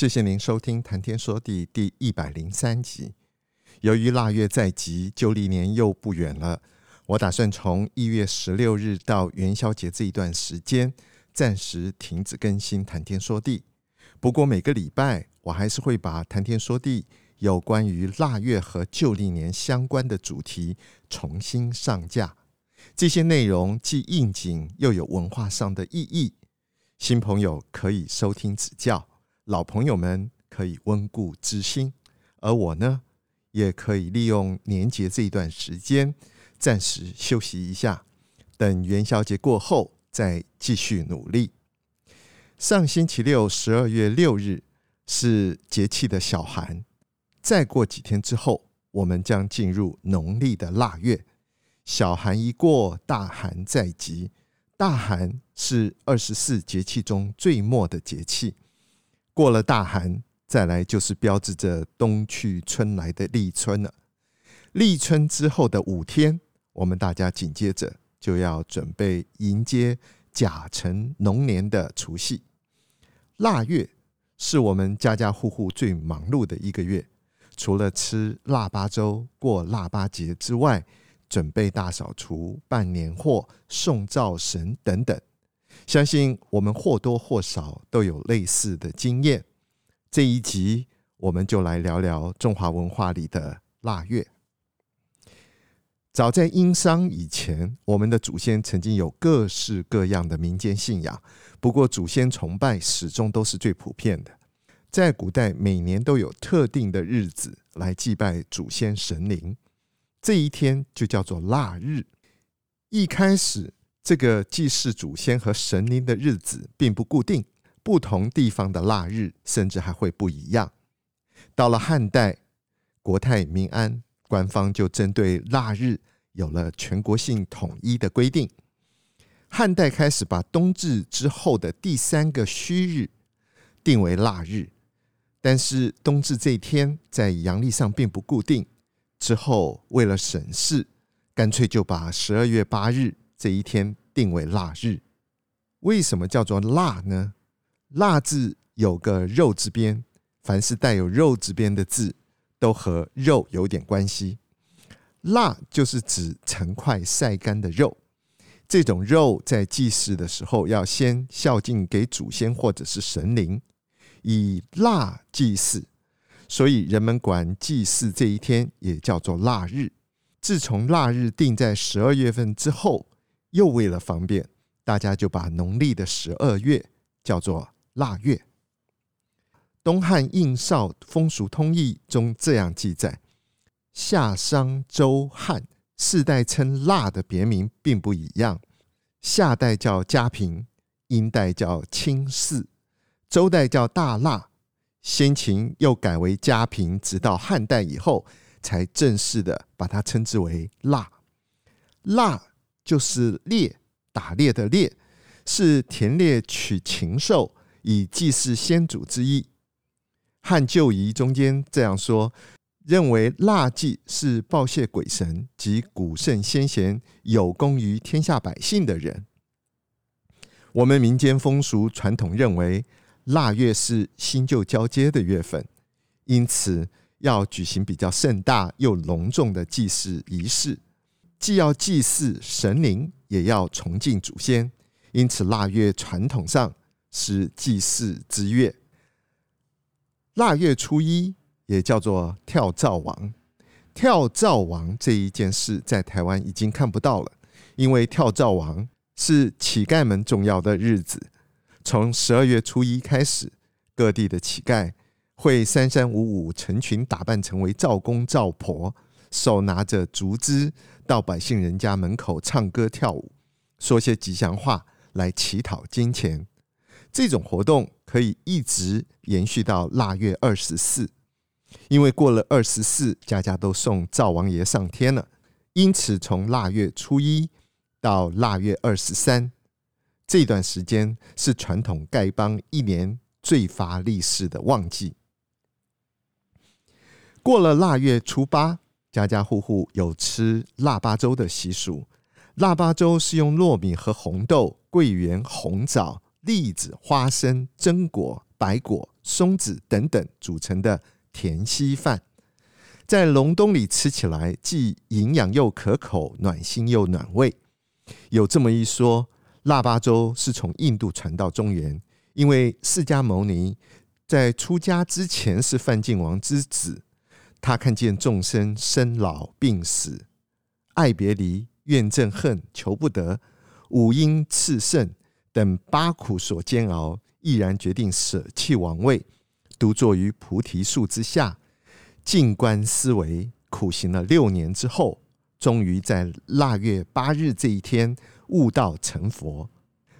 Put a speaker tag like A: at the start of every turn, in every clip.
A: 谢谢您收听《谈天说地》第一百零三集。由于腊月在即，旧历年又不远了，我打算从一月十六日到元宵节这一段时间，暂时停止更新《谈天说地》。不过每个礼拜，我还是会把《谈天说地》有关于腊月和旧历年相关的主题重新上架。这些内容既应景，又有文化上的意义。新朋友可以收听指教，老朋友们可以温故知新，而我呢，也可以利用年节这一段时间暂时休息一下，等元宵节过后再继续努力。上星期六，十二月六日是节气的小寒，再过几天之后，我们将进入农历的腊月。小寒一过，大寒在即。大寒是二十四节气中最末的节气，过了大寒，再来就是标志着冬去春来的立春了。立春之后的五天，我们大家紧接着就要准备迎接甲辰龙年的除夕。腊月是我们家家户户最忙碌的一个月，除了吃腊八粥、过腊八节之外，准备大扫除、办年货、送灶神等等，相信我们或多或少都有类似的经验。这一集我们就来聊聊中华文化里的腊月。早在殷商以前，我们的祖先曾经有各式各样的民间信仰，不过祖先崇拜始终都是最普遍的。在古代，每年都有特定的日子来祭拜祖先神灵。这一天就叫做腊日。一开始，这个祭祀祖先和神灵的日子并不固定，不同地方的腊日甚至还会不一样。到了汉代，国泰民安，官方就针对腊日有了全国性统一的规定。汉代开始把冬至之后的第三个戌日定为腊日，但是冬至这一天在阳历上并不固定。之后，为了省事，干脆就把十二月八日这一天定为腊日。为什么叫做腊呢？腊字有个肉字边，凡是带有肉字边的字，都和肉有点关系。腊就是指成块晒干的肉，这种肉在祭祀的时候要先孝敬给祖先或者是神灵，以腊祭祀。所以人们管祭祀这一天也叫做腊日。自从腊日定在十二月份之后，又为了方便，大家就把农历的十二月叫做腊月。东汉应绍风俗通义中这样记载：夏、商、周、汉四代称腊的别名并不一样。夏代叫嘉平，殷代叫青巳，周代叫大腊。先秦又改为嘉平，直到汉代以后，才正式的把它称之为腊。腊就是猎，打猎的猎，是田猎取禽兽以祭祀先祖之意。汉旧仪中间这样说，认为腊祭是报谢鬼神及古圣先贤有功于天下百姓的人。我们民间风俗传统认为。腊月是新旧交接的月份，因此要举行比较盛大又隆重的祭祀仪式，既要祭祀神灵，也要崇敬祖先。因此，腊月传统上是祭祀之月。腊月初一也叫做跳灶王。跳灶王这一件事在台湾已经看不到了，因为跳灶王是乞丐们重要的日子。从十二月初一开始，各地的乞丐会三三五五成群打扮成为灶公灶婆，手拿着竹枝到百姓人家门口唱歌跳舞，说些吉祥话来乞讨金钱。这种活动可以一直延续到腊月二十四，因为过了二十四，家家都送灶王爷上天了。因此，从腊月初一到腊月二十三这段时间，是传统丐帮一年最发利市的旺季。过了腊月初八，家家户户有吃腊八粥的习俗。腊八粥是用糯米和红豆、桂圆、红枣、栗子、花生、榛果、白果、松子等等组成的甜稀饭，在隆冬里吃起来既营养又可口，暖心又暖胃。有这么一说，腊八粥是从印度传到中原，因为释迦牟尼在出家之前是梵净王之子。他看见众生生老病死、爱别离、怨憎恨、求不得、五阴炽盛等八苦所煎熬，毅然决定舍弃王位，独坐于菩提树之下，静观思维，苦行了六年之后，终于在腊月八日这一天悟道成佛。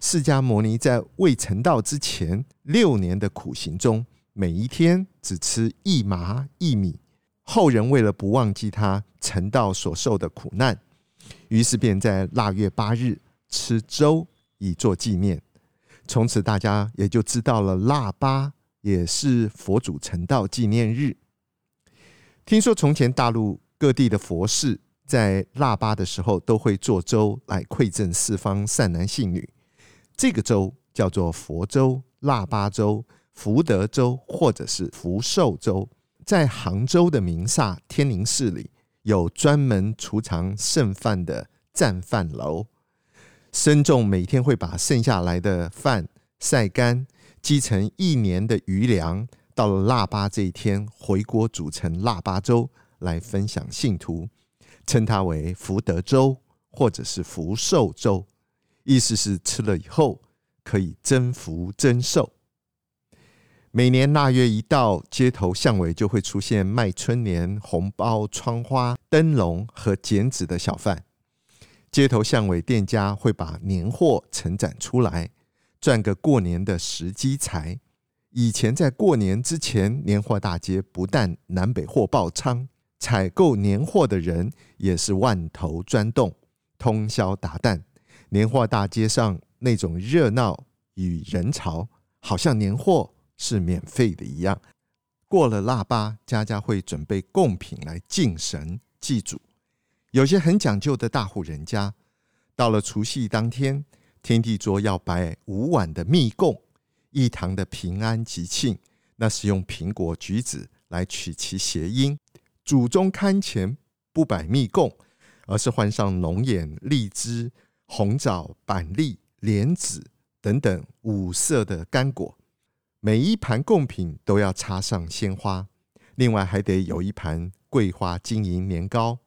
A: 释迦牟尼在未成道之前六年的苦行中，每一天只吃一麻一米。后人为了不忘记他成道所受的苦难，于是便在腊月八日吃粥以作纪念。从此大家也就知道了，腊八也是佛祖成道纪念日。听说从前大陆各地的佛寺在腊八的时候都会做粥来馈赠四方善男信女，这个粥叫做佛粥、腊八粥、福德粥或者是福寿粥。在杭州的名刹天宁寺里，有专门储藏剩饭的赞饭楼。僧众每天会把剩下来的饭晒干，积成一年的余粮。到了腊八这一天，回锅煮成腊八粥来分享信徒，称它为福德粥或者是福寿粥，意思是吃了以后可以增福增寿。每年腊月一到，街头巷尾就会出现卖春联、红包、窗花、灯笼和剪纸的小贩。街头巷尾店家会把年货陈展出来，赚个过年的时机财。以前在过年之前，年货大街不但南北货爆仓，采购年货的人也是万头钻动，通宵达旦。年货大街上那种热闹与人潮，好像年货。是免费的一样。过了腊八，家家会准备贡品来敬神祭祖。有些很讲究的大户人家，到了除夕当天，天地桌要摆五碗的蜜贡，一堂的平安吉庆。那是用苹果、橘子来取其谐音。祖宗龛前不摆蜜贡，而是换上龙眼、荔枝、红枣、板栗、莲子等等五色的干果。每一盘贡品都要插上鲜花，另外还得有一盘桂花金银年糕，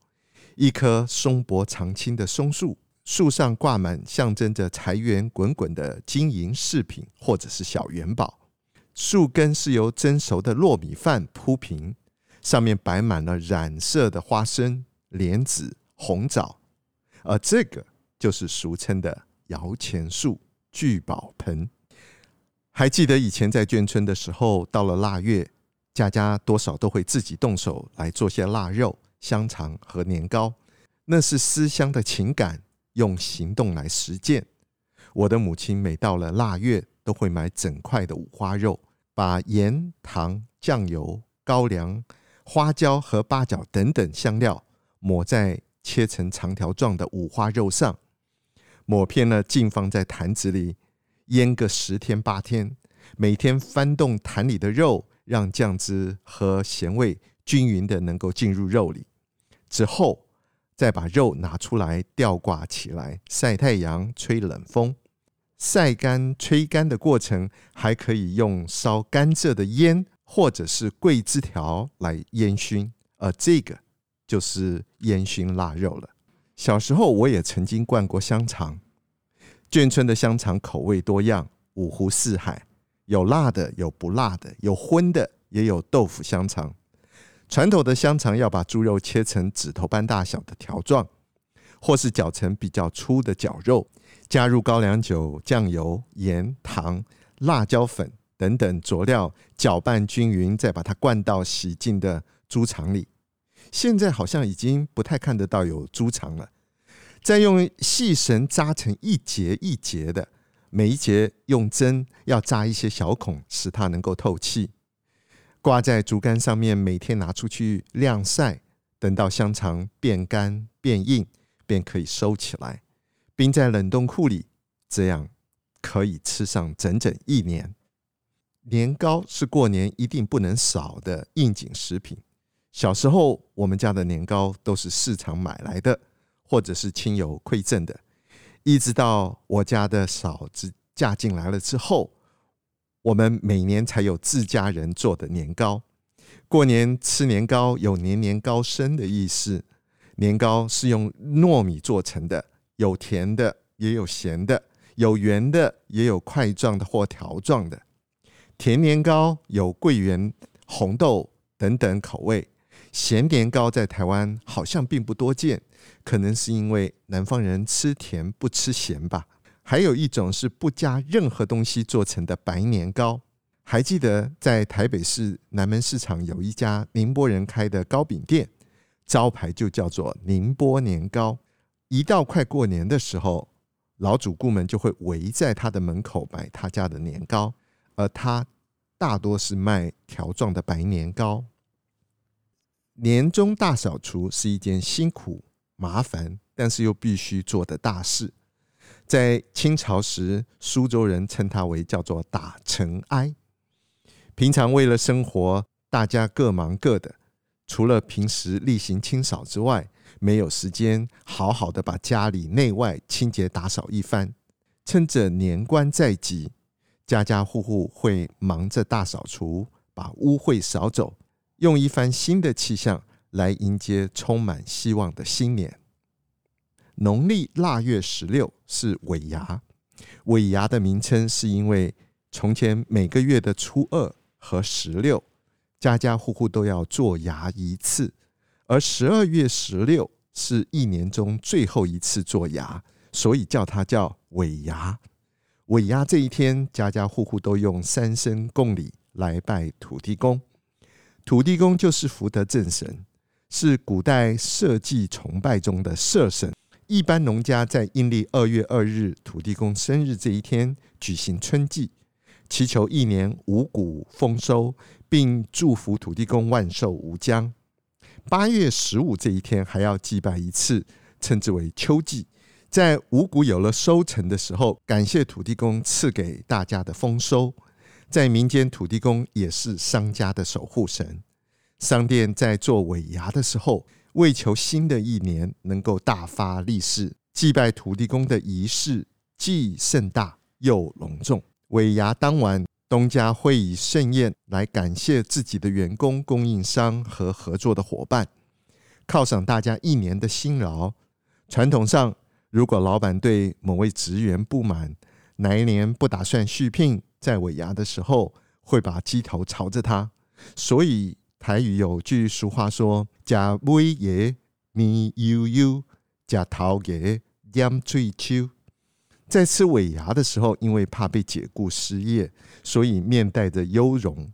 A: 一棵松柏常青的松树，树上挂满象征着财源滚滚的金银饰品或者是小元宝。树根是由蒸熟的糯米饭铺平，上面摆满了染色的花生、莲子、红枣，而这个就是俗称的摇钱树、聚宝盆。还记得以前在眷村的时候，到了腊月，家家多少都会自己动手来做些腊肉、香肠和年糕，那是思乡的情感，用行动来实践。我的母亲每到了腊月，都会买整块的五花肉，把盐、糖、酱油、高粱、花椒和八角等等香料抹在切成长条状的五花肉上，抹片呢，浸放在坛子里。腌个十天八天，每天翻动坛里的肉，让酱汁和咸味均匀的能够进入肉里。之后再把肉拿出来吊挂起来，晒太阳、吹冷风。晒干、吹干的过程，还可以用烧甘蔗的烟或者是桂枝条来烟熏，而这个就是烟熏腊肉了。小时候我也曾经灌过香肠。眷村的香肠口味多样，五湖四海，有辣的，有不辣的，有荤的，也有豆腐香肠。传统的香肠要把猪肉切成指头般大小的条状，或是绞成比较粗的绞肉，加入高粱酒、酱油、盐、糖、辣椒粉等等佐料搅拌均匀，再把它灌到洗净的猪肠里。现在好像已经不太看得到有猪肠了。再用细绳扎成一节一节的，每一节用针要扎一些小孔，使它能够透气。挂在竹竿上面，每天拿出去晾晒，等到香肠变干变硬，便可以收起来，冰在冷冻库里，这样可以吃上整整一年。年糕是过年一定不能少的应景食品。小时候，我们家的年糕都是市场买来的，或者是亲友馈赠的。一直到我家的嫂子嫁进来了之后。我们每年才有自家人做的年糕。过年吃年糕有年年高升的意思。年糕是用糯米做成的，有甜的，也有咸的，有圆的，也有块状的或条状的。甜年糕有桂圆、红豆等等口味。咸年糕在台湾好像并不多见，可能是因为南方人吃甜不吃咸吧。还有一种是不加任何东西做成的白年糕，还记得在台北市南门市场有一家宁波人开的糕饼店，招牌就叫做宁波年糕。一到快过年的时候，老主顾们就会围在他的门口买他家的年糕，而他大多是卖条状的白年糕。年终大扫除是一件辛苦、麻烦，但是又必须做的大事。在清朝时，苏州人称它为叫做打尘埃。平常为了生活，大家各忙各的，除了平时例行清扫之外，没有时间好好的把家里内外清洁打扫一番。趁着年关在即，家家户户会忙着大扫除，把污秽扫走，用一番新的气象来迎接充满希望的新年。农历腊月十六是尾牙，尾牙的名称是因为从前每个月的初二和十六，家家户户都要做牙一次，而十二月十六是一年中最后一次做牙，所以叫它叫尾牙。尾牙这一天，家家户户都用三牲贡礼来拜土地公，土地公就是福德正神，是古代社稷崇拜中的社神。一般农家在阴历二月二日土地公生日这一天举行春祭，祈求一年五谷丰收，并祝福土地公万寿无疆。八月十五这一天还要祭拜一次，称之为秋祭。在五谷有了收成的时候，感谢土地公赐给大家的丰收。在民间，土地公也是商家的守护神。商店在做尾牙的时候，为求新的一年能够大发利市，祭拜土地公的仪式既盛大又隆重。尾牙当晚，东家会以盛宴来感谢自己的员工、供应商和合作的伙伴，犒赏大家一年的辛劳。传统上，如果老板对某位职员不满，哪一年不打算续聘，在尾牙的时候会把鸡头朝着他。所以。台语有句俗话说：“假尾爷面悠悠，假头爷点水秋。”在吃尾牙的时候，因为怕被解雇失业，所以面带着忧容。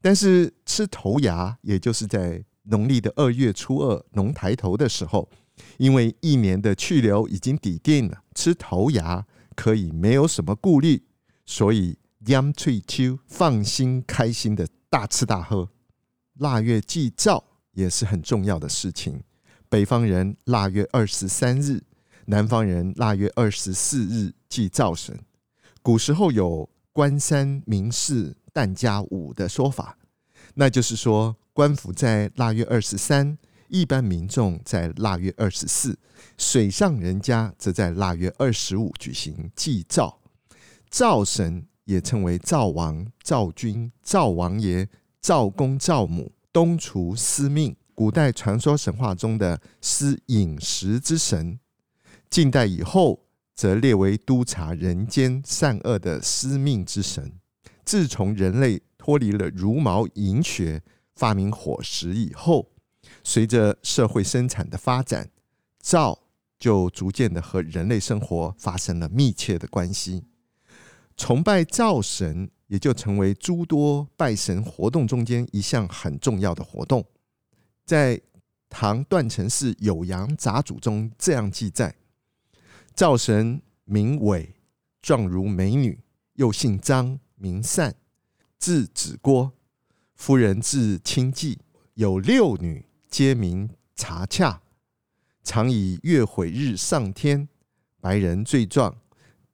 A: 但是吃头牙，也就是在农历的二月初二龙抬头的时候，因为一年的去留已经抵定了，吃头牙可以没有什么顾虑，所以点水秋放心开心的大吃大喝。腊月祭灶也是很重要的事情。北方人腊月二十三日，南方人腊月二十四日祭灶神。古时候有官三民四旦家五的说法，那就是说官府在腊月二十三，一般民众在腊月二十四，水上人家则在腊月二十五举行祭灶。灶神也称为灶王、灶君、灶王爷。灶公、灶母、东厨、司命，古代传说神话中的司饮食之神，近代以后则列为督察人间善恶的司命之神。自从人类脱离了茹毛饮血，发明伙食以后，随着社会生产的发展，灶就逐渐的和人类生活发生了密切的关系。崇拜灶神也就成为诸多拜神活动中间一项很重要的活动。在唐段成式《酉阳杂俎》中这样记载：灶神名伟，状如美女，又姓张，名善，字子郭。夫人字清季，有六女，皆名茶洽。常以月毁日上天，白人最壮，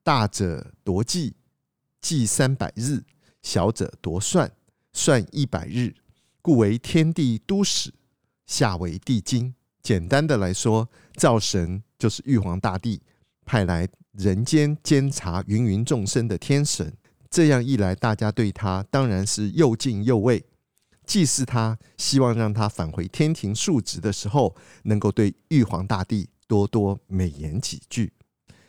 A: 大者夺计，计三百日；小者夺算，算一百日。故为天地都使，下为地经。简单的来说，灶神就是玉皇大帝派来人间监察芸芸众生的天神。这样一来，大家对他当然是又敬又畏。祭祀他，希望让他返回天庭述职的时候，能够对玉皇大帝多多美言几句。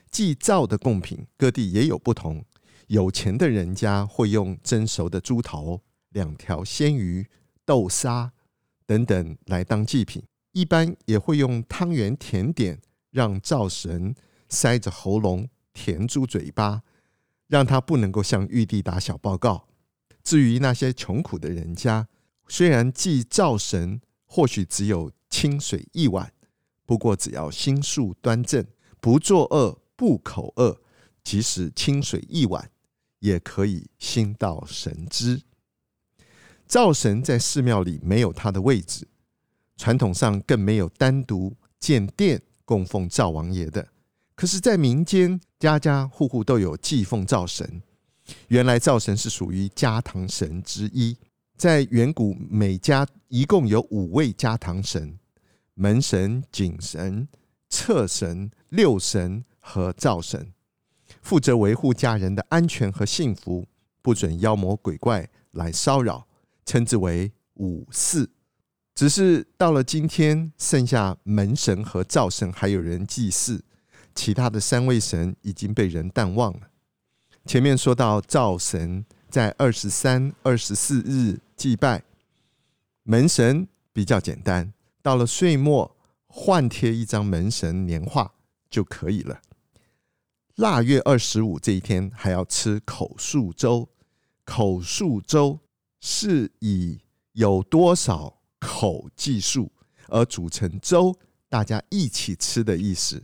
A: 祭灶的贡品，各地也有不同。有钱的人家会用蒸熟的猪头、两条鲜鱼、豆沙等等来当祭品，一般也会用汤圆甜点让灶神塞着喉咙填住嘴巴，让他不能够向玉帝打小报告。至于那些穷苦的人家，虽然祭灶神或许只有清水一碗，不过只要心术端正，不作恶，不口恶，即使清水一碗，也可以心到神知。灶神在寺庙里没有他的位置，传统上更没有单独建殿供奉灶王爷的。可是，在民间，家家户户都有祭奉灶神。原来，灶神是属于家堂神之一。在远古，每家一共有五位家堂神：门神、井神、厕神、六神和灶神，负责维护家人的安全和幸福，不准妖魔鬼怪来骚扰，称之为五祀。只是到了今天，剩下门神和灶神还有人祭祀，其他的三位神已经被人淡忘了。前面说到灶神。在二十三、二十四日祭拜门神比较简单，到了岁末换贴一张门神年画就可以了。腊月二十五这一天还要吃口述粥，口述粥是以有多少口计数而组成粥，大家一起吃的意思。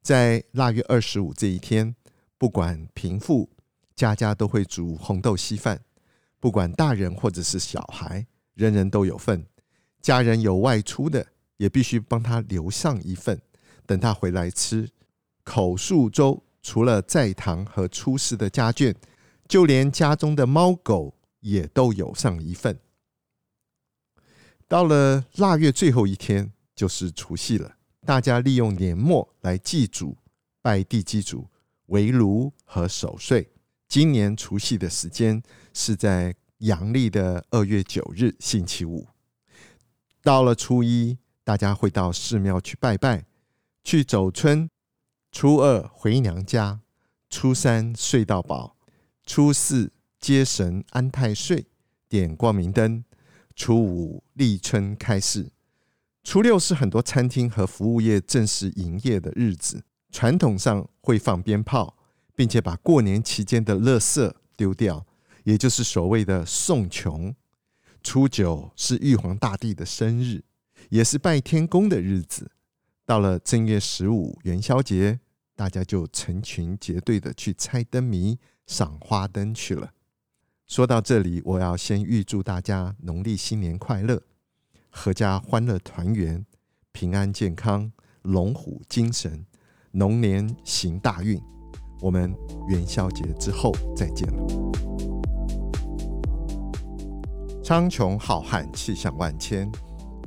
A: 在腊月二十五这一天，不管贫富。家家都会煮红豆稀饭，不管大人或者是小孩，人人都有份。家人有外出的，也必须帮他留上一份，等他回来吃。口述粥除了在堂和出世的家眷，就连家中的猫狗也都有上一份。到了腊月最后一天，就是除夕了。大家利用年末来祭祖、拜地基主、围炉和守岁。今年除夕的时间是在阳历的二月九日星期五。到了初一，大家会到寺庙去拜拜，去走春。初二回娘家，初三睡到饱，初四接神安太岁，点光明灯。初五立春开市，初六是很多餐厅和服务业正式营业的日子，传统上会放鞭炮。并且把过年期间的垃圾丢掉，也就是所谓的送穷。初九是玉皇大帝的生日，也是拜天公的日子。到了正月十五元宵节，大家就成群结队的去猜灯谜、赏花灯去了。说到这里，我要先预祝大家农历新年快乐，阖家欢乐团圆，平安健康，龙虎精神，龙年行大运。我们元宵节之后再见了。苍穹浩瀚，气象万千，